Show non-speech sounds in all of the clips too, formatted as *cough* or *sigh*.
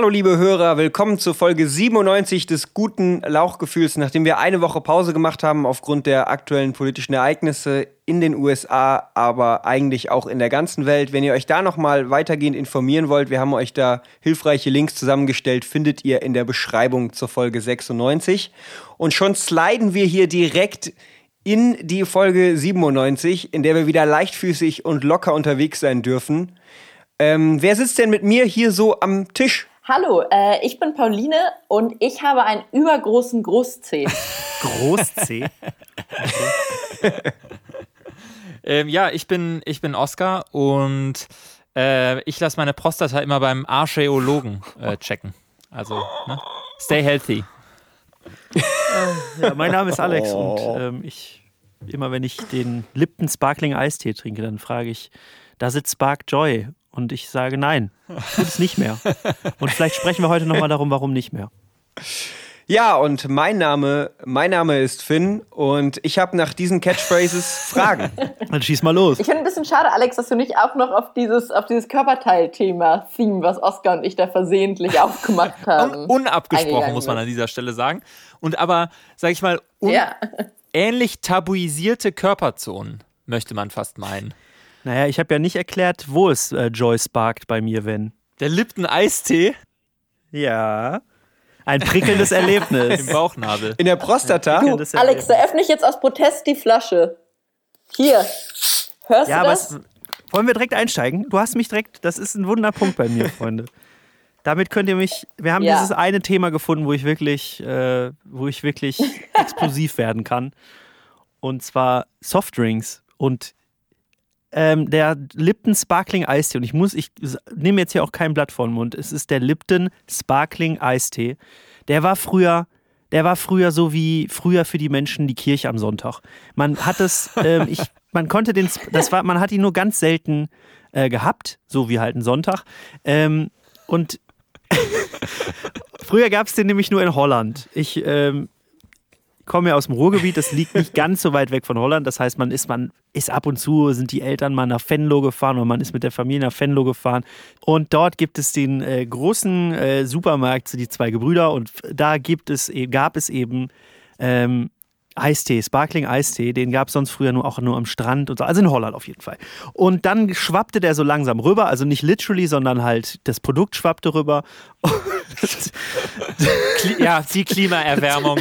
Hallo liebe Hörer, willkommen zur Folge 97 des guten Lauchgefühls, nachdem wir eine Woche Pause gemacht haben aufgrund der aktuellen politischen Ereignisse in den USA, aber eigentlich auch in der ganzen Welt. Wenn ihr euch da nochmal weitergehend informieren wollt, wir haben euch da hilfreiche Links zusammengestellt, findet ihr in der Beschreibung zur Folge 96. Und schon sliden wir hier direkt in die Folge 97, in der wir wieder leichtfüßig und locker unterwegs sein dürfen. Ähm, wer sitzt denn mit mir hier so am Tisch? Hallo, äh, ich bin Pauline und ich habe einen übergroßen Großzeh. *laughs* Großzeh? ähm, ja, ich bin, ich bin Oskar und äh, ich lasse meine Prostata immer beim Archäologen äh, checken. Also, ne? stay healthy. ja, mein Name ist Alex oh. und ähm, ich, immer wenn ich den Lipton Sparkling Eistee trinke, dann frage ich, da sitzt Spark Joy und ich sage nein, tut es nicht mehr. Und vielleicht sprechen wir heute nochmal darum, warum nicht mehr. Ja, und mein Name, mein Name ist Finn und ich habe nach diesen Catchphrases Fragen. *laughs* Dann schieß mal los. Ich finde ein bisschen schade, Alex, dass du nicht auch noch auf dieses, auf dieses Körperteil-Thema Theme, was Oskar und ich da versehentlich aufgemacht haben. Un unabgesprochen, muss man an dieser Stelle sagen. Und aber, sag ich mal, ja. ähnlich tabuisierte Körperzonen, möchte man fast meinen. Naja, ich habe ja nicht erklärt, wo es äh, Joy sparkt bei mir, wenn. Der Lipton Eistee? Ja. Ein prickelndes *laughs* Erlebnis. Im Bauchnabel. In der Prostata. Du, Alex, da öffne ich jetzt aus Protest die Flasche. Hier. Hörst ja, du das? Aber es, wollen wir direkt einsteigen? Du hast mich direkt, das ist ein Wunderpunkt bei mir, Freunde. *laughs* Damit könnt ihr mich, wir haben ja. dieses eine Thema gefunden, wo ich wirklich, äh, wo ich wirklich *laughs* explosiv werden kann. Und zwar Softdrinks. Und ähm, der Lipton Sparkling Eistee. Und ich muss, ich nehme jetzt hier auch kein Blatt vor den Mund. Es ist der Lipton Sparkling Eistee. Der war früher, der war früher so wie früher für die Menschen die Kirche am Sonntag. Man hat es, *laughs* ähm, ich, man konnte den, das war, man hat ihn nur ganz selten äh, gehabt, so wie halt ein Sonntag. Ähm, und *laughs* früher gab es den nämlich nur in Holland. Ich ähm, komme ja aus dem Ruhrgebiet, das liegt nicht ganz so weit weg von Holland. Das heißt, man ist, man ist ab und zu, sind die Eltern mal nach Venlo gefahren oder man ist mit der Familie nach Venlo gefahren. Und dort gibt es den äh, großen äh, Supermarkt, die zwei Gebrüder, und da gibt es, e, gab es eben ähm, Eistee, Sparkling Eistee, den gab es sonst früher nur auch nur am Strand und so, also in Holland auf jeden Fall. Und dann schwappte der so langsam rüber, also nicht literally, sondern halt das Produkt schwappte rüber. *laughs* ja, die Klimaerwärmung.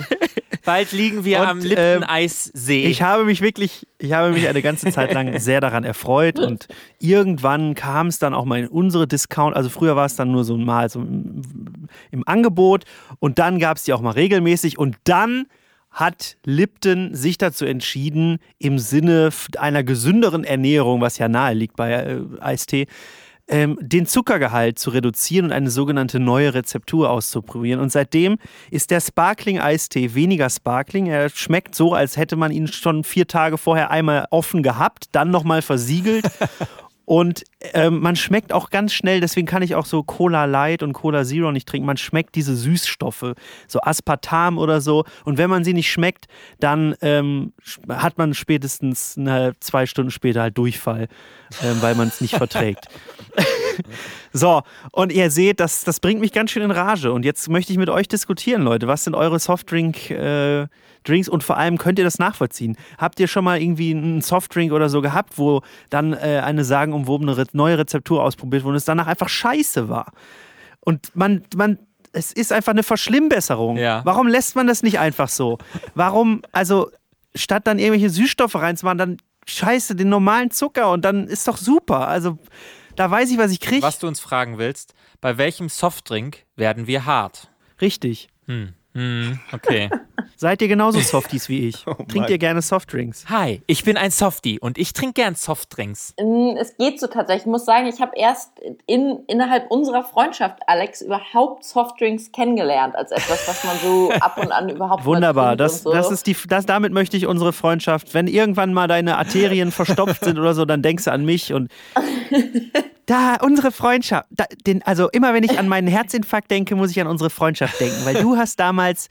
Bald liegen wir und, am Lipton-Eissee. Ähm, ich habe mich wirklich, ich habe mich eine ganze Zeit lang sehr daran erfreut und irgendwann kam es dann auch mal in unsere Discount. Also früher war es dann nur so mal so im, im Angebot und dann gab es die auch mal regelmäßig und dann hat Lipton sich dazu entschieden, im Sinne einer gesünderen Ernährung, was ja nahe liegt bei äh, Eistee, ähm, den Zuckergehalt zu reduzieren und eine sogenannte neue Rezeptur auszuprobieren. Und seitdem ist der Sparkling-Eistee weniger Sparkling. Er schmeckt so, als hätte man ihn schon vier Tage vorher einmal offen gehabt, dann nochmal versiegelt *laughs* Und ähm, man schmeckt auch ganz schnell, deswegen kann ich auch so Cola Light und Cola Zero nicht trinken. Man schmeckt diese Süßstoffe, so Aspartam oder so. Und wenn man sie nicht schmeckt, dann ähm, hat man spätestens eine, zwei Stunden später halt Durchfall, ähm, weil man es nicht verträgt. *laughs* so, und ihr seht, das, das bringt mich ganz schön in Rage. Und jetzt möchte ich mit euch diskutieren, Leute. Was sind eure Softdrink- äh, Drinks und vor allem könnt ihr das nachvollziehen. Habt ihr schon mal irgendwie einen Softdrink oder so gehabt, wo dann äh, eine sagenumwobene neue Rezeptur ausprobiert wurde und es danach einfach scheiße war? Und man, man, es ist einfach eine Verschlimmbesserung. Ja. Warum lässt man das nicht einfach so? Warum, also statt dann irgendwelche Süßstoffe reinzumachen, dann scheiße den normalen Zucker und dann ist doch super. Also da weiß ich, was ich kriege. Was du uns fragen willst, bei welchem Softdrink werden wir hart? Richtig. Hm. Hm, okay. *laughs* Seid ihr genauso Softies wie ich? *laughs* Oh Trinkt ihr gerne Softdrinks? Hi, ich bin ein Softie und ich trinke gern Softdrinks. Mm, es geht so tatsächlich. Ich muss sagen, ich habe erst in, innerhalb unserer Freundschaft, Alex, überhaupt Softdrinks kennengelernt als etwas, was man so *laughs* ab und an überhaupt Wunderbar. Das, so. das ist die, das, damit möchte ich unsere Freundschaft. Wenn irgendwann mal deine Arterien verstopft sind oder so, dann denkst du an mich und da, unsere Freundschaft. Da, den, also immer wenn ich an meinen Herzinfarkt denke, muss ich an unsere Freundschaft denken, weil du hast damals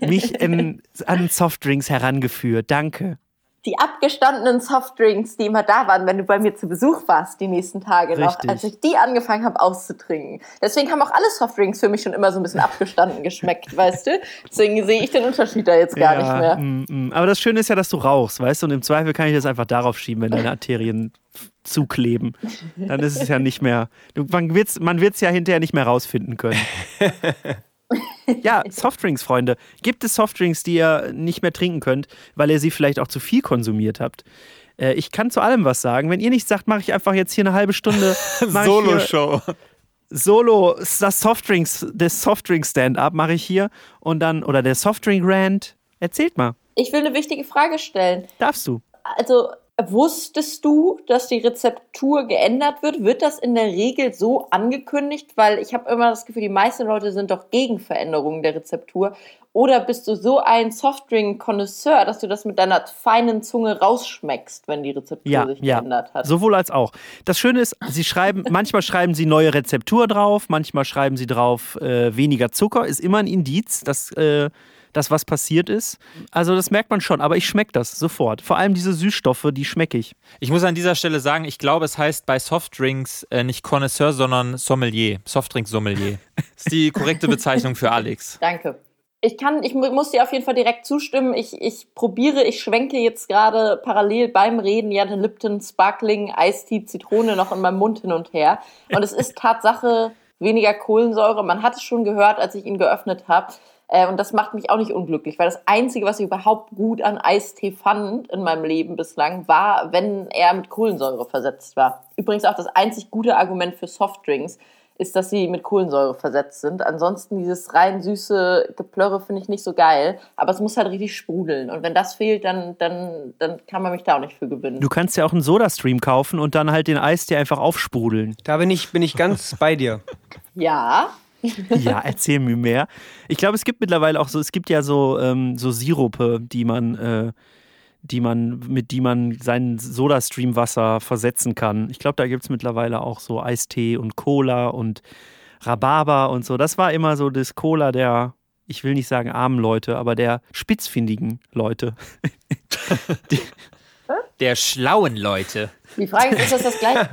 mich in, an Softdrinks herangeführt. Danke. die abgestandenen Softdrinks, die immer da waren, wenn du bei mir zu Besuch warst, die nächsten Tage noch, Richtig. als ich die angefangen habe auszutrinken. Deswegen haben auch alle Softdrinks für mich schon immer so ein bisschen abgestanden geschmeckt, weißt du? Deswegen sehe ich den Unterschied da jetzt gar nicht mehr. mm, mm. Aber das Schöne ist ja, dass du rauchst, weißt du? Und im Zweifel kann ich das einfach darauf schieben, wenn *laughs* deine Arterien zukleben. Dann ist es ja nicht mehr. Man wird es man wird's ja hinterher nicht mehr rausfinden können. *laughs* Ja, Softdrinks, Freunde. Gibt es Softdrinks, die ihr nicht mehr trinken könnt, weil ihr sie vielleicht auch zu viel konsumiert habt? Äh, ich kann zu allem was sagen. Wenn ihr nicht sagt, mache ich einfach jetzt hier eine halbe Stunde *laughs* Solo-Show. Solo, das Softdrinks, das Softdrink-Stand-up mache ich hier und dann, oder der Softdrink-Rant. Erzählt mal. Ich will eine wichtige Frage stellen. Darfst du? Also, wusstest du, dass die Rezeptur geändert wird? Wird das in der Regel so angekündigt? Weil ich habe immer das Gefühl, die meisten Leute sind doch gegen Veränderungen der Rezeptur. Oder bist du so ein Softdrink-Konnoisseur, dass du das mit deiner feinen Zunge rausschmeckst, wenn die Rezeptur Ja, sich ja. geändert hat? Sowohl als auch. Das Schöne ist, sie schreiben, *laughs* manchmal schreiben sie neue Rezeptur drauf, manchmal schreiben sie drauf äh, weniger Zucker, ist immer ein Indiz, dass äh, das was passiert ist. Also das merkt man schon, aber ich schmecke das sofort. Vor allem diese Süßstoffe, die schmecke ich. Ich muss an dieser Stelle sagen, ich glaube, es heißt bei Softdrinks äh, nicht Connoisseur, sondern Sommelier. Softdrink-Sommelier. Das *laughs* ist die korrekte Bezeichnung für Alex. Danke. Ich kann, ich mu- muss dir auf jeden Fall direkt zustimmen. Ich, ich probiere, ich schwenke jetzt gerade parallel beim Reden ja den Lipton Sparkling Eistee Zitrone noch in meinem Mund hin und her. Und es ist Tatsache weniger Kohlensäure. Man hat es schon gehört, als ich ihn geöffnet habe. Äh, Und das macht mich auch nicht unglücklich, weil das Einzige, was ich überhaupt gut an Eistee fand in meinem Leben bislang, war, wenn er mit Kohlensäure versetzt war. Übrigens auch das einzig gute Argument für Softdrinks ist, dass sie mit Kohlensäure versetzt sind. Ansonsten dieses rein süße Geplörre finde ich nicht so geil, aber es muss halt richtig sprudeln. Und wenn das fehlt, dann, dann, dann kann man mich da auch nicht für gewinnen. Du kannst ja auch einen Sodastream kaufen und dann halt den Eistee einfach aufsprudeln. Da bin ich, bin ich ganz bei dir. *laughs* Ja, Ja, erzähl mir mehr. Ich glaube, es gibt mittlerweile auch so, es gibt ja so, ähm, so Sirupe, die man, äh, die man, mit die man sein Sodastream-Wasser versetzen kann. Ich glaube, da gibt es mittlerweile auch so Eistee und Cola und Rhabarber und so. Das war immer so das Cola der, ich will nicht sagen armen Leute, aber der spitzfindigen Leute. *laughs* Der schlauen Leute. Die Frage ist, ist das das gleiche?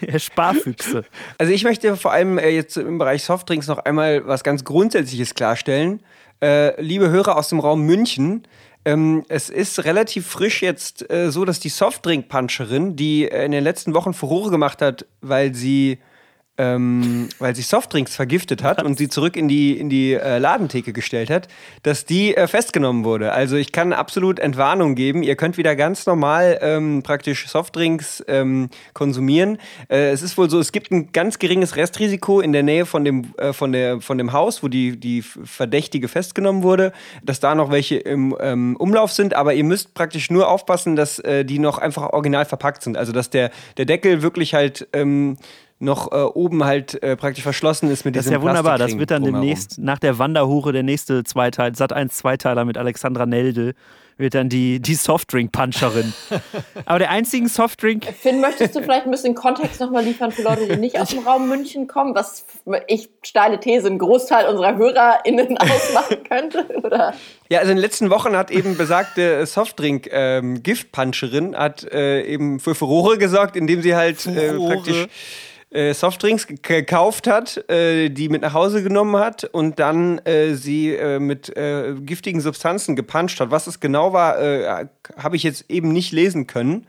*laughs* der Sparfüchse. Also ich möchte vor allem äh, jetzt im Bereich Softdrinks noch einmal was ganz Grundsätzliches klarstellen. Äh, liebe Hörer aus dem Raum München, ähm, es ist relativ frisch jetzt äh, so, dass die Softdrink-Puncherin, die äh, in den letzten Wochen Furore gemacht hat, weil sie ähm, weil sie Softdrinks vergiftet hat und sie zurück in die, in die äh, Ladentheke gestellt hat, dass die äh, festgenommen wurde. Also ich kann absolut Entwarnung geben. Ihr könnt wieder ganz normal ähm, praktisch Softdrinks ähm, konsumieren. Äh, es ist wohl so, es gibt ein ganz geringes Restrisiko in der Nähe von dem, äh, von der, von dem Haus, wo die, die Verdächtige festgenommen wurde, dass da noch welche im ähm, Umlauf sind. Aber ihr müsst praktisch nur aufpassen, dass äh, die noch einfach original verpackt sind. Also dass der, der Deckel wirklich halt ähm, noch äh, oben halt äh, praktisch verschlossen ist mit Das ist diesem ja wunderbar. Das wird dann drumherum. demnächst nach der Wanderhure der nächste Zweiteil, Sat 1 Zweiteiler mit Alexandra Nelde, wird dann die, die Softdrink-Puncherin. *laughs* Aber der einzigen Softdrink, Finn, möchtest du vielleicht ein bisschen Kontext nochmal liefern für Leute, die nicht aus dem Raum München kommen, was ich steile These einen Großteil unserer HörerInnen *laughs* ausmachen könnte? Oder? Ja, also in den letzten Wochen hat eben besagte Softdrink-Giftpuncherin hat äh, eben für Furore gesorgt, indem sie halt äh, praktisch äh, Softdrinks ge- gekauft hat, äh, die mit nach Hause genommen hat und dann äh, sie äh, mit äh, giftigen Substanzen gepuncht hat. Was es genau war, äh, habe ich jetzt eben nicht lesen können.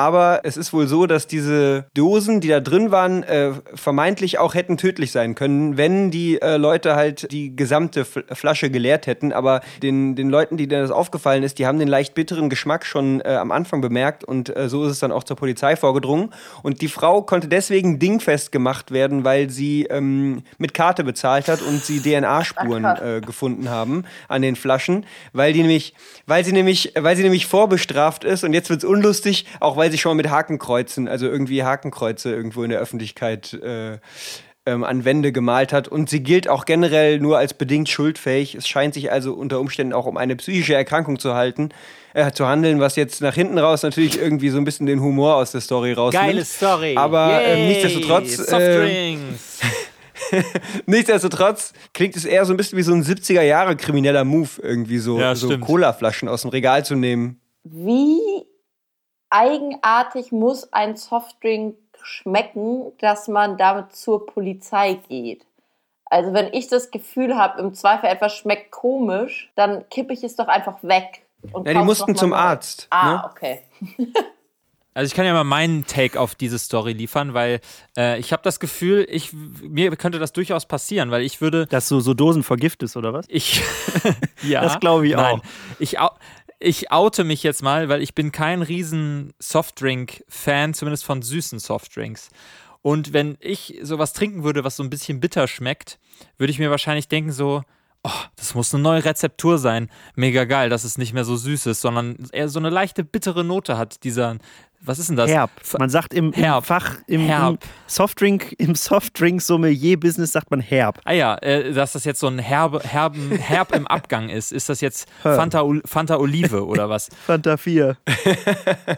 Aber es ist wohl so, dass diese Dosen, die da drin waren, äh, vermeintlich auch hätten tödlich sein können, wenn die äh, Leute halt die gesamte Flasche geleert hätten. Aber den, den Leuten, die das aufgefallen ist, die haben den leicht bitteren Geschmack schon äh, am Anfang bemerkt und äh, so ist es dann auch zur Polizei vorgedrungen. Und die Frau konnte deswegen dingfest gemacht werden, weil sie ähm, mit Karte bezahlt hat und sie DNA-Spuren äh, gefunden haben an den Flaschen, weil die nämlich, weil sie nämlich, weil sie nämlich vorbestraft ist und jetzt wird's unlustig, auch weil sie schon mal mit Hakenkreuzen, also irgendwie Hakenkreuze irgendwo in der Öffentlichkeit äh, ähm, an Wände gemalt hat. Und sie gilt auch generell nur als bedingt schuldfähig. Es scheint sich also unter Umständen auch um eine psychische Erkrankung zu halten, äh, zu handeln, was jetzt nach hinten raus natürlich irgendwie so ein bisschen den Humor aus der Story rausnimmt. Geile Story. Aber ähm, nichtsdestotrotz, äh, Softdrinks. *laughs* Nichtsdestotrotz klingt es eher so ein bisschen wie so ein 70er Jahre krimineller Move, irgendwie so, Ja, so. Colaflaschen aus dem Regal zu nehmen wie eigenartig muss ein Softdrink schmecken, dass man damit zur Polizei geht? Also wenn ich das Gefühl habe, im Zweifel etwas schmeckt komisch, dann kippe ich es doch einfach weg. Und ja, die mussten zum neu. Arzt. Ah, ne? okay. *laughs* Also ich kann ja mal meinen Take auf diese Story liefern, weil äh, ich habe das Gefühl, ich, mir könnte das durchaus passieren, weil ich würde... Dass du so Dosen vergiftest, oder was? Ich, *laughs* ja. Das glaube ich Nein. auch. Ich, oute mich jetzt mal, weil ich bin kein riesen Softdrink-Fan, zumindest von süßen Softdrinks. Und wenn ich sowas trinken würde, was so ein bisschen bitter schmeckt, würde ich mir wahrscheinlich denken so, oh, das muss eine neue Rezeptur sein. Mega geil, dass es nicht mehr so süß ist, sondern eher so eine leichte bittere Note hat, dieser, was ist denn das? Herb. Man sagt im, im Fach, im, im, Softdrink, im Softdrink-Sommelier-Business sagt man herb. Ah ja, äh, dass das jetzt so ein herbe, herben, herb im Abgang ist. Ist das jetzt Fanta, Fanta Olive oder was? *laughs* Fanta 4.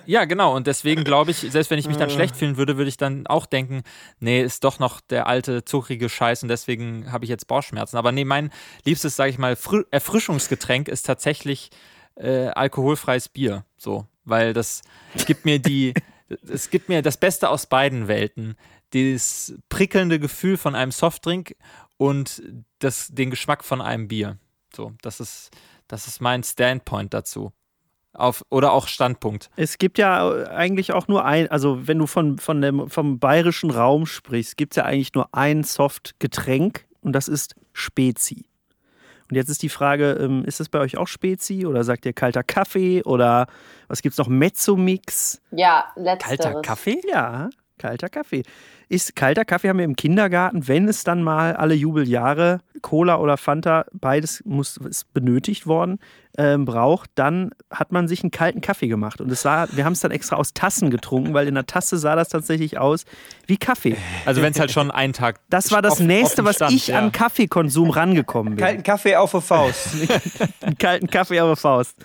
ja, genau. Und deswegen glaube ich, selbst wenn ich mich dann äh. schlecht fühlen würde, würde ich dann auch denken, nee, ist doch noch der alte, zuckrige Scheiß und deswegen habe ich jetzt Bauchschmerzen. Aber nee, mein liebstes, sage ich mal, Erfrischungsgetränk ist tatsächlich äh, alkoholfreies Bier. So weil das gibt mir die, es gibt mir das Beste aus beiden Welten. Das prickelnde Gefühl von einem Softdrink und das, den Geschmack von einem Bier. So, das ist, das ist mein Standpoint dazu. Auf, oder auch Standpunkt. Es gibt ja eigentlich auch nur ein, also wenn du von, von dem, vom bayerischen Raum sprichst, gibt es ja eigentlich nur ein Softgetränk und das ist Spezi. Und jetzt ist die Frage, ähm, ist das bei euch auch Spezi oder sagt ihr kalter Kaffee oder was gibt es noch? Mezzomix? Ja, letzteres. Kalter Kaffee? Ja, kalter Kaffee. Ist kalter Kaffee haben wir im Kindergarten, wenn es dann mal alle Jubeljahre Cola oder Fanta, beides muss, ist benötigt worden, äh, braucht, dann hat man sich einen kalten Kaffee gemacht. Und es sah, wir haben es dann extra aus Tassen getrunken, weil in der Tasse sah das tatsächlich aus wie Kaffee. Also wenn es halt schon einen Tag. Das war das auf, nächste, was ich ja. an Kaffeekonsum rangekommen bin. Kalten Kaffee auf der Faust. einen *laughs* kalten Kaffee auf der Faust.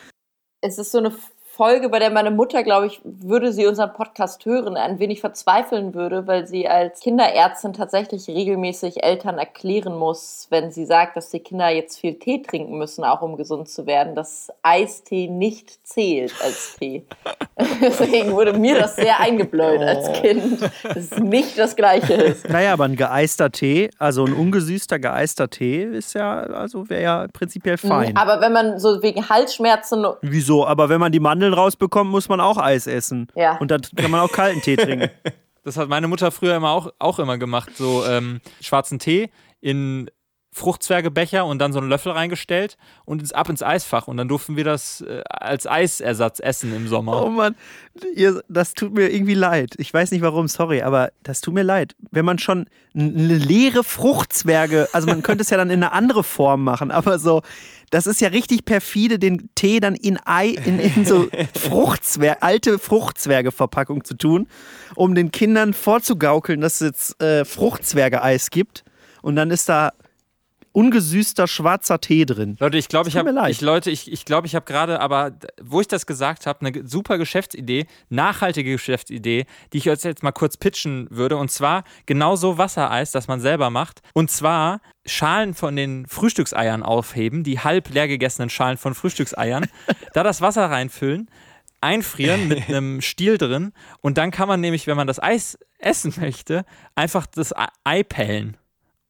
Es ist so eine Folge, bei der meine Mutter, glaube ich, würde sie unseren Podcast hören, ein wenig verzweifeln würde, weil sie als Kinderärztin tatsächlich regelmäßig Eltern erklären muss, wenn sie sagt, dass die Kinder jetzt viel Tee trinken müssen, auch um gesund zu werden, dass Eistee nicht zählt als Tee. *laughs* Deswegen wurde mir das sehr eingebläut als oh. Kind, dass es nicht das Gleiche ist. Naja, aber ein geeister Tee, also ein ungesüßter geeister Tee, ist ja, also wäre ja prinzipiell mhm, fein. Aber wenn man so wegen Halsschmerzen. Wieso? Aber wenn man die Mandeln rausbekommt, muss man auch Eis essen. Ja. Und dann kann man auch kalten Tee trinken. *laughs* Das hat meine Mutter früher immer auch, auch immer gemacht. So ähm, schwarzen Tee in Fruchtzwergebecher und dann so einen Löffel reingestellt und ins, ab ins Eisfach. Und dann durften wir das äh, als Eisersatz essen im Sommer. Oh Mann, ihr, das tut mir irgendwie leid. Ich weiß nicht warum, sorry, aber das tut mir leid. Wenn man schon eine leere Fruchtzwerge, also man könnte es ja dann in eine andere Form machen, aber so, das ist ja richtig perfide, den Tee dann in Ei, in, in so *laughs* Fruchtzwerge, alte Fruchtzwerge-Verpackung zu tun, um den Kindern vorzugaukeln, dass es jetzt äh, Fruchtzwerge-Eis gibt. Und dann ist da ungesüßter schwarzer Tee drin. Leute, ich glaube, ich habe ich Leute, ich, ich glaube, ich habe gerade, aber wo ich das gesagt habe, eine super Geschäftsidee, nachhaltige Geschäftsidee, die ich euch jetzt mal kurz pitchen würde. Und zwar genauso Wassereis, das man selber macht. Und zwar Schalen von den Frühstückseiern aufheben, die halb leer gegessenen Schalen von Frühstückseiern, *laughs* da das Wasser reinfüllen, einfrieren mit *laughs* einem Stiel drin. Und dann kann man nämlich, wenn man das Eis essen möchte, einfach das Ei pellen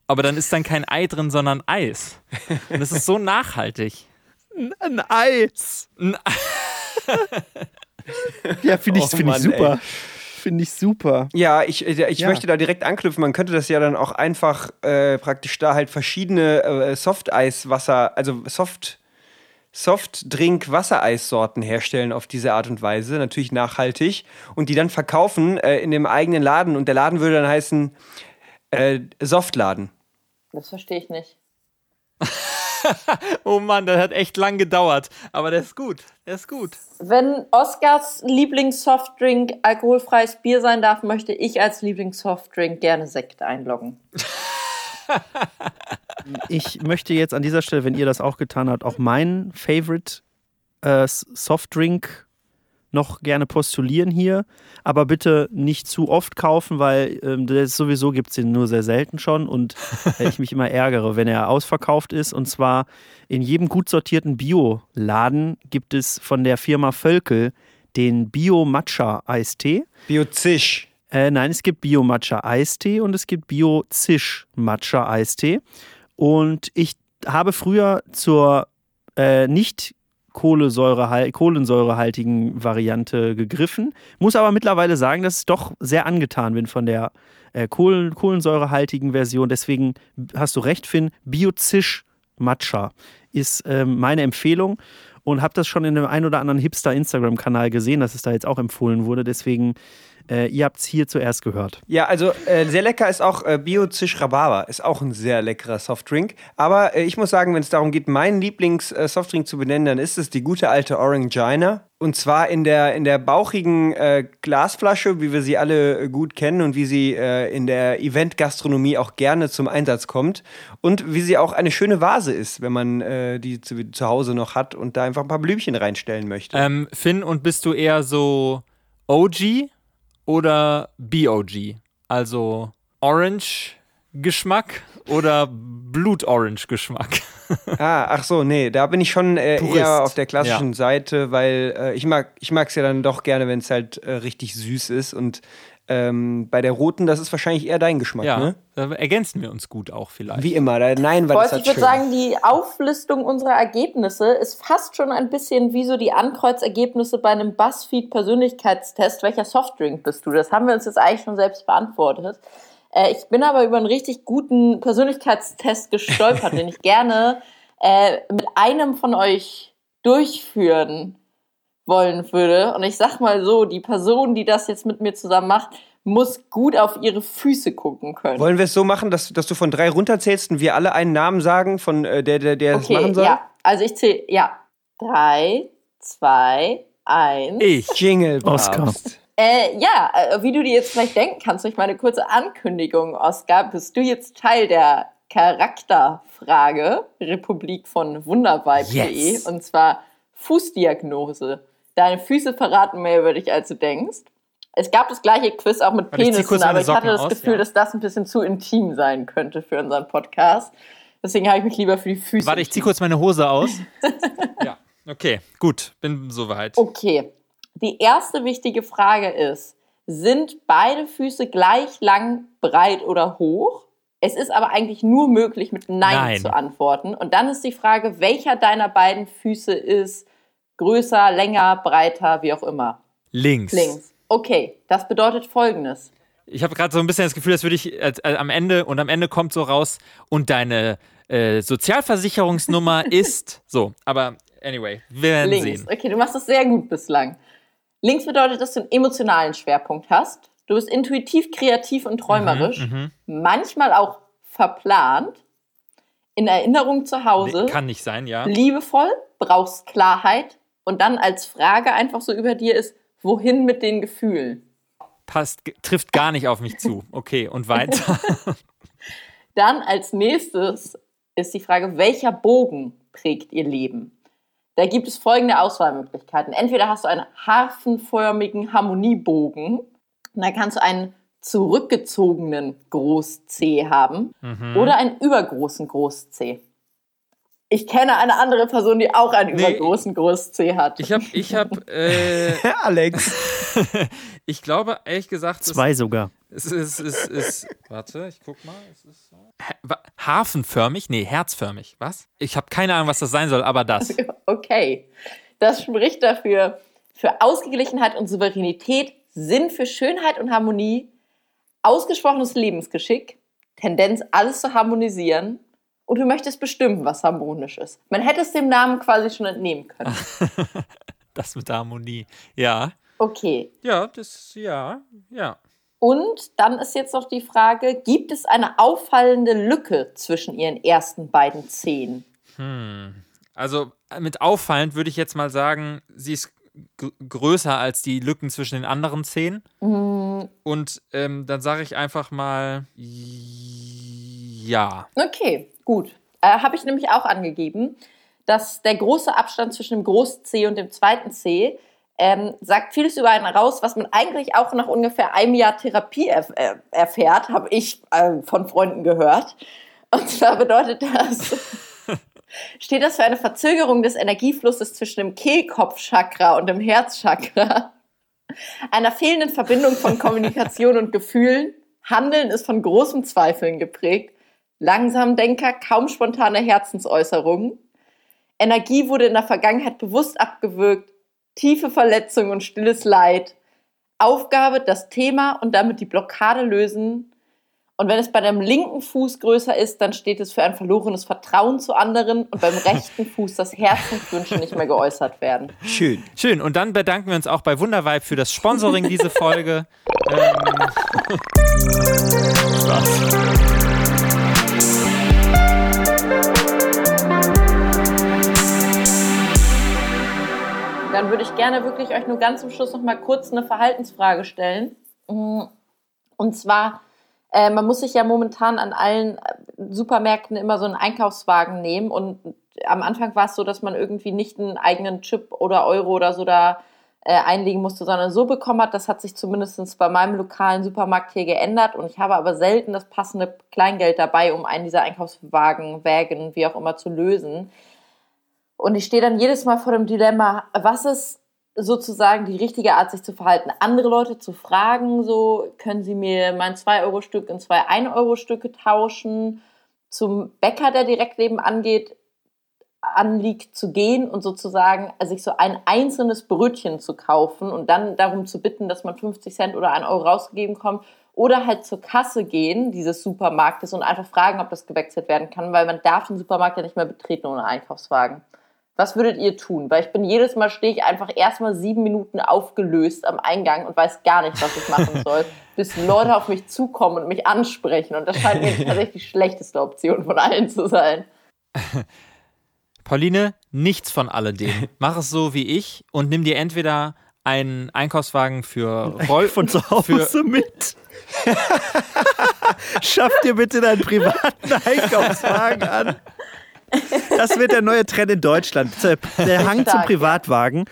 aber dann ist dann kein Ei drin, sondern Eis. Und das ist so nachhaltig. Ein Eis. Ein *laughs* ja, finde ich, oh, find ich super. Finde ich super. Ja, ich, äh, ich ja. möchte da direkt anknüpfen. Man könnte das ja dann auch einfach äh, praktisch da halt verschiedene äh, Soft-Eis-Wasser, also Soft- Softdrink-Wassereissorten herstellen auf diese Art und Weise, natürlich nachhaltig, und die dann verkaufen äh, in dem eigenen Laden. Und der Laden würde dann heißen äh, Softladen. Das verstehe ich nicht. *laughs* oh Mann, das hat echt lang gedauert. Aber der ist gut. Der ist gut. Wenn Oscars Lieblingssoftdrink alkoholfreies Bier sein darf, möchte ich als Lieblingssoftdrink gerne Sekt einloggen. *laughs* ich möchte jetzt an dieser Stelle, wenn ihr das auch getan habt, auch meinen Favorite äh, Softdrink noch gerne postulieren hier, aber bitte nicht zu oft kaufen, weil ähm, das sowieso gibt es den nur sehr selten schon und äh, *laughs* ich mich immer ärgere, wenn er ausverkauft ist. Und zwar in jedem gut sortierten Bioladen gibt es von der Firma Völkel den Bio-Matcha-Eistee. Biozisch. Äh, nein, es gibt Bio-Matcha-Eistee und es gibt Bio-Zisch-Matcha-Eistee. Und ich habe früher zur äh, nicht Kohlensäure, kohlensäurehaltigen Variante gegriffen. Muss aber mittlerweile sagen, dass ich doch sehr angetan bin von der äh, Kohlen, kohlensäurehaltigen Version. Deswegen hast du recht, Finn. Biozisch Matcha ist ähm, meine Empfehlung und habe das schon in dem ein oder anderen Hipster-Instagram-Kanal gesehen, dass es da jetzt auch empfohlen wurde. Deswegen äh, ihr habt es hier zuerst gehört. Ja, also äh, sehr lecker ist auch äh, Bio-Zisch Rhabarber. Ist auch ein sehr leckerer Softdrink. Aber äh, ich muss sagen, wenn es darum geht, meinen Lieblings-Softdrink äh, zu benennen, dann ist es die gute alte Orangina. Und zwar in der, in der bauchigen äh, Glasflasche, wie wir sie alle äh, gut kennen und wie sie äh, in der Event-Gastronomie auch gerne zum Einsatz kommt. Und wie sie auch eine schöne Vase ist, wenn man äh, die zu, zu Hause noch hat und da einfach ein paar Blümchen reinstellen möchte. Ähm, Finn, und bist du eher so OG oder BOG? Also Orange-Geschmack oder Blut-Orange-Geschmack? *laughs* *laughs* ah, ach so, nee, da bin ich schon äh, eher auf der klassischen ja. Seite, weil äh, ich mag ich es ja dann doch gerne, wenn es halt äh, richtig süß ist und ähm, bei der roten, das ist wahrscheinlich eher dein Geschmack, ja, ne? Da ergänzen wir uns gut auch vielleicht. Wie immer, da, nein, weil Wolf, das halt ich würde sagen, die Auflistung unserer Ergebnisse ist fast schon ein bisschen wie so die Ankreuzergebnisse bei einem Buzzfeed-Persönlichkeitstest. Welcher Softdrink bist du? Das haben wir uns jetzt eigentlich schon selbst beantwortet. Äh, ich bin aber über einen richtig guten Persönlichkeitstest gestolpert, den ich *laughs* gerne äh, mit einem von euch durchführen wollen würde. Und ich sag mal so, die Person, die das jetzt mit mir zusammen macht, muss gut auf ihre Füße gucken können. Wollen wir es so machen, dass, dass du von drei runterzählst und wir alle einen Namen sagen, von äh, der, der, der okay, es machen soll? Ja, also ich zähle, ja. Drei, zwei, eins. Ich. Jingle Oscar. Äh, ja, äh, wie du dir jetzt vielleicht denken kannst, durch meine kurze Ankündigung, Oskar, bist du jetzt Teil der Charakterfrage Republik von Wunderweib.de yes. und zwar Fußdiagnose. Deine Füße verraten mehr über dich, als du denkst. Es gab das gleiche Quiz auch mit Penissen, aber ich hatte das aus, Gefühl, ja. dass das ein bisschen zu intim sein könnte für unseren Podcast. Deswegen habe ich mich lieber für die Füße. Warte, ich ziehe kurz meine Hose aus. *laughs* ja, okay, gut, bin soweit. Okay. Die erste wichtige Frage ist: Sind beide Füße gleich lang, breit oder hoch? Es ist aber eigentlich nur möglich, mit Nein, Nein, zu antworten. Und dann ist die Frage, welcher deiner beiden Füße ist größer, länger, breiter, wie auch immer? Links. Links. Okay, das bedeutet folgendes. Ich habe gerade so ein bisschen das Gefühl, als würde ich äh, am Ende und am Ende kommt so raus und deine äh, Sozialversicherungsnummer *laughs* ist so. Aber anyway, wir werden Links. sehen. Okay, du machst das sehr gut bislang. Links bedeutet, dass du einen emotionalen Schwerpunkt hast. Du bist intuitiv, kreativ und träumerisch. Mhm, mhm. manchmal auch verplant. In Erinnerung zu Hause. Kann nicht sein, ja. Liebevoll, brauchst Klarheit. Und dann als Frage einfach so über dir ist, wohin mit den Gefühlen? Passt, trifft gar nicht auf mich zu. Okay, und weiter. *laughs* *laughs* Dann als nächstes ist die Frage, welcher Bogen prägt ihr Leben? Da gibt es folgende Auswahlmöglichkeiten. Entweder hast du einen harfenförmigen Harmoniebogen, und dann kannst du einen zurückgezogenen Groß-C haben mhm. oder einen übergroßen Groß-C. Ich kenne eine andere Person, die auch einen nee, übergroßen Groß-C hat. Ich habe, ich habe, *laughs* äh, *laughs* Alex. *laughs* ich glaube, ehrlich gesagt. Zwei sogar. Es ist, es ist, es warte, ich guck mal. Es ist so. Hafenförmig? Nee, herzförmig. Was? Ich habe keine Ahnung, was das sein soll, aber das. *laughs* Okay. Das spricht dafür, für Ausgeglichenheit und Souveränität, Sinn für Schönheit und Harmonie, ausgesprochenes Lebensgeschick, Tendenz, alles zu harmonisieren, und du möchtest bestimmen, was harmonisch ist. Man hätte es dem Namen quasi schon entnehmen können. *laughs* das mit der Harmonie, ja. Okay. Ja, das, ja, ja. Und dann ist jetzt noch die Frage, gibt es eine auffallende Lücke zwischen ihren ersten beiden Zehen? Hm. Also mit auffallend würde ich jetzt mal sagen, sie ist größer als die Lücken zwischen den anderen Zehen. Mhm. Und ähm, dann sage ich einfach mal ja. Okay, gut. Äh, Habe ich nämlich auch angegeben, dass der große Abstand zwischen dem großen C und dem zweiten C ähm, sagt vieles über einen raus, was man eigentlich auch nach ungefähr einem Jahr Therapie erf äh, erfährt, habe ich äh, von Freunden gehört. Und zwar bedeutet das, *laughs* steht das für eine Verzögerung des Energieflusses zwischen dem Kehlkopfchakra und dem Herzchakra, einer fehlenden Verbindung von Kommunikation und Gefühlen. Handeln ist von großen Zweifeln geprägt, langsam Denker, kaum spontane Herzensäußerungen. Energie wurde in der Vergangenheit bewusst abgewürgt, tiefe Verletzung und stilles Leid. Aufgabe, das Thema und damit die Blockade lösen. Und wenn es bei deinem linken Fuß größer ist, dann steht es für ein verlorenes Vertrauen zu anderen und beim *laughs* rechten Fuß das Herzenswünsche nicht mehr geäußert werden. Schön. Schön. Und dann bedanken wir uns auch bei Wundervibe für das Sponsoring diese Folge. *laughs* ähm, *laughs* Spaß. Dann würde ich gerne wirklich euch nur ganz zum Schluss noch mal kurz eine Verhaltensfrage stellen. Mm, Und zwar, äh, man muss sich ja momentan an allen äh, Supermärkten immer so einen Einkaufswagen nehmen. Und am Anfang war es so, dass man irgendwie nicht einen eigenen Chip oder Euro oder so da äh, einlegen musste, sondern so bekommen hat. Das hat sich zumindest bei meinem lokalen Supermarkt hier geändert. Und ich habe aber selten das passende Kleingeld dabei, um einen dieser Einkaufswagen, Wägen, wie auch immer, zu lösen. Und ich stehe dann jedes Mal vor dem Dilemma, was ist sozusagen die richtige Art, sich zu verhalten? Andere Leute zu fragen, so, können sie mir mein 2-Euro-Stück in zwei 1-Euro-Stücke tauschen? Zum Bäcker, der direkt nebenan geht, anliegt, zu gehen und sozusagen sich so ein einzelnes Brötchen zu kaufen und dann darum zu bitten, dass man 50 Cent oder 1 Euro rausgegeben kommt. Oder halt zur Kasse gehen, dieses Supermarktes, und einfach fragen, ob das gewechselt werden kann, weil man darf den Supermarkt ja nicht mehr betreten ohne Einkaufswagen. Was würdet ihr tun? Weil ich bin jedes Mal stehe ich einfach erstmal sieben Minuten aufgelöst am Eingang und weiß gar nicht, was ich machen soll, *laughs* bis Leute auf mich zukommen und mich ansprechen. Und das scheint mir *laughs* tatsächlich die schlechteste Option von allen zu sein. *laughs* Pauline, nichts von alledem. Mach es so wie ich und nimm dir entweder einen Einkaufswagen für Roll Von zu Hause mit. Schaff dir bitte deinen privaten Einkaufswagen an. Das wird der neue Trend in Deutschland. *laughs* Der Hang zum Stark, Privatwagen.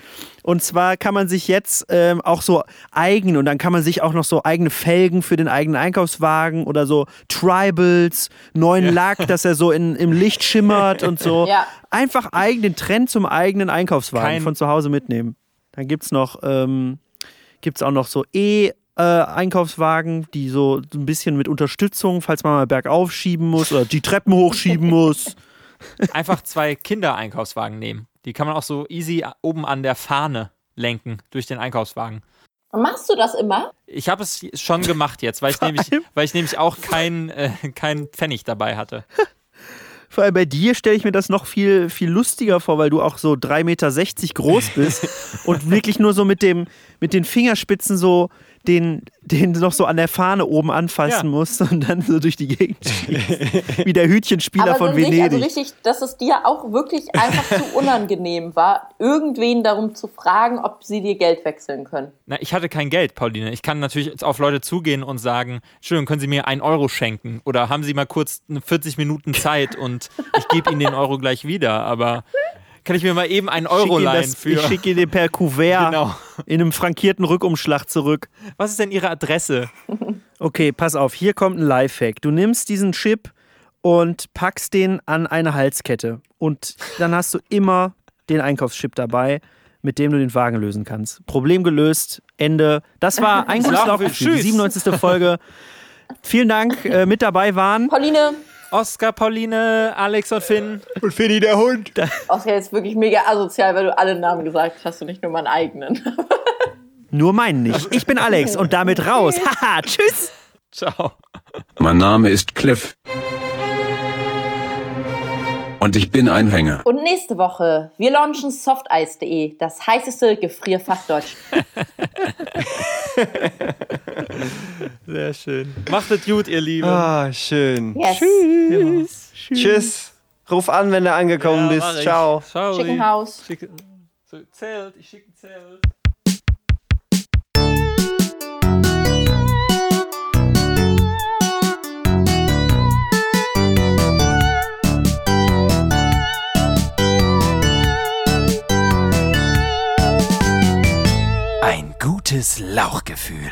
Und zwar kann man sich jetzt ähm, auch so eigen und dann kann man sich auch noch so eigene Felgen für den eigenen Einkaufswagen oder so Tribals, neuen Lack, dass er so in, im Licht schimmert und so. Ja. Einfach eigen, den Trend zum eigenen Einkaufswagen Kein- von zu Hause mitnehmen. Dann gibt es noch, ähm, gibt's auch noch so E- äh, Einkaufswagen, die so ein bisschen mit Unterstützung, falls man mal bergauf schieben muss oder die Treppen hochschieben muss. *laughs* einfach zwei Kindereinkaufswagen nehmen. Die kann man auch so easy oben an der Fahne lenken durch den Einkaufswagen. Machst du das immer? Ich habe es schon gemacht jetzt, weil ich *laughs* nämlich, weil ich nämlich auch keinen äh, kein Pfennig dabei hatte. *laughs* Vor allem bei dir stelle ich mir das noch viel, viel lustiger vor, weil du auch so 3,60 Meter groß bist *laughs* und wirklich nur so mit, dem, mit den Fingerspitzen so den, den noch so an der Fahne oben anfassen Ja. musst und dann so durch die Gegend *laughs* schießt. Wie der Hütchenspieler Aber von sehe ich also Venedig. richtig, dass es dir auch wirklich einfach zu unangenehm war, irgendwen darum zu fragen, ob sie dir Geld wechseln können. Na, ich hatte kein Geld, Pauline. Ich kann natürlich jetzt auf Leute zugehen und sagen, Entschuldigung, können Sie mir einen Euro schenken? Oder haben Sie mal kurz eine 40 Minuten Zeit und ich gebe Ihnen den Euro gleich wieder. Aber kann ich mir mal eben einen Euro leihen das, für... ich schicke ihn dir per Kuvert Genau. in einem frankierten Rückumschlag zurück. Was ist denn Ihre Adresse? *laughs* Okay, pass auf, hier kommt ein Lifehack. Du nimmst diesen Chip und packst den an eine Halskette. Und dann hast du immer den Einkaufschip dabei, mit dem du den Wagen lösen kannst. Problem gelöst, Ende. Das war ein gutes Laufgefühl, die Tschüss. 97. Folge. Vielen Dank, äh, mit dabei waren. Pauline, Oskar, Pauline, Alex und Finn. Und Finny der Hund. Oscar ist wirklich mega asozial, weil du alle Namen gesagt hast und nicht nur meinen eigenen. *laughs* Nur meinen nicht. Ich bin Alex und damit raus. *laughs* Haha, tschüss. Ciao. Mein Name ist Cliff. Und ich bin ein Hänger. Und nächste Woche, wir launchen softice.de, das heißeste Gefrierfach Deutsch. *laughs* *laughs* Sehr schön. Macht es gut, ihr Lieben. Ah, schön. Yes. Tschüss. Tschüss. Ruf an, wenn du angekommen Ja, bist. Ciao. Ciao. Chickenhaus. Schicke, so, Zelt, ich schicke ein Zelt. gutes Lauchgefühl.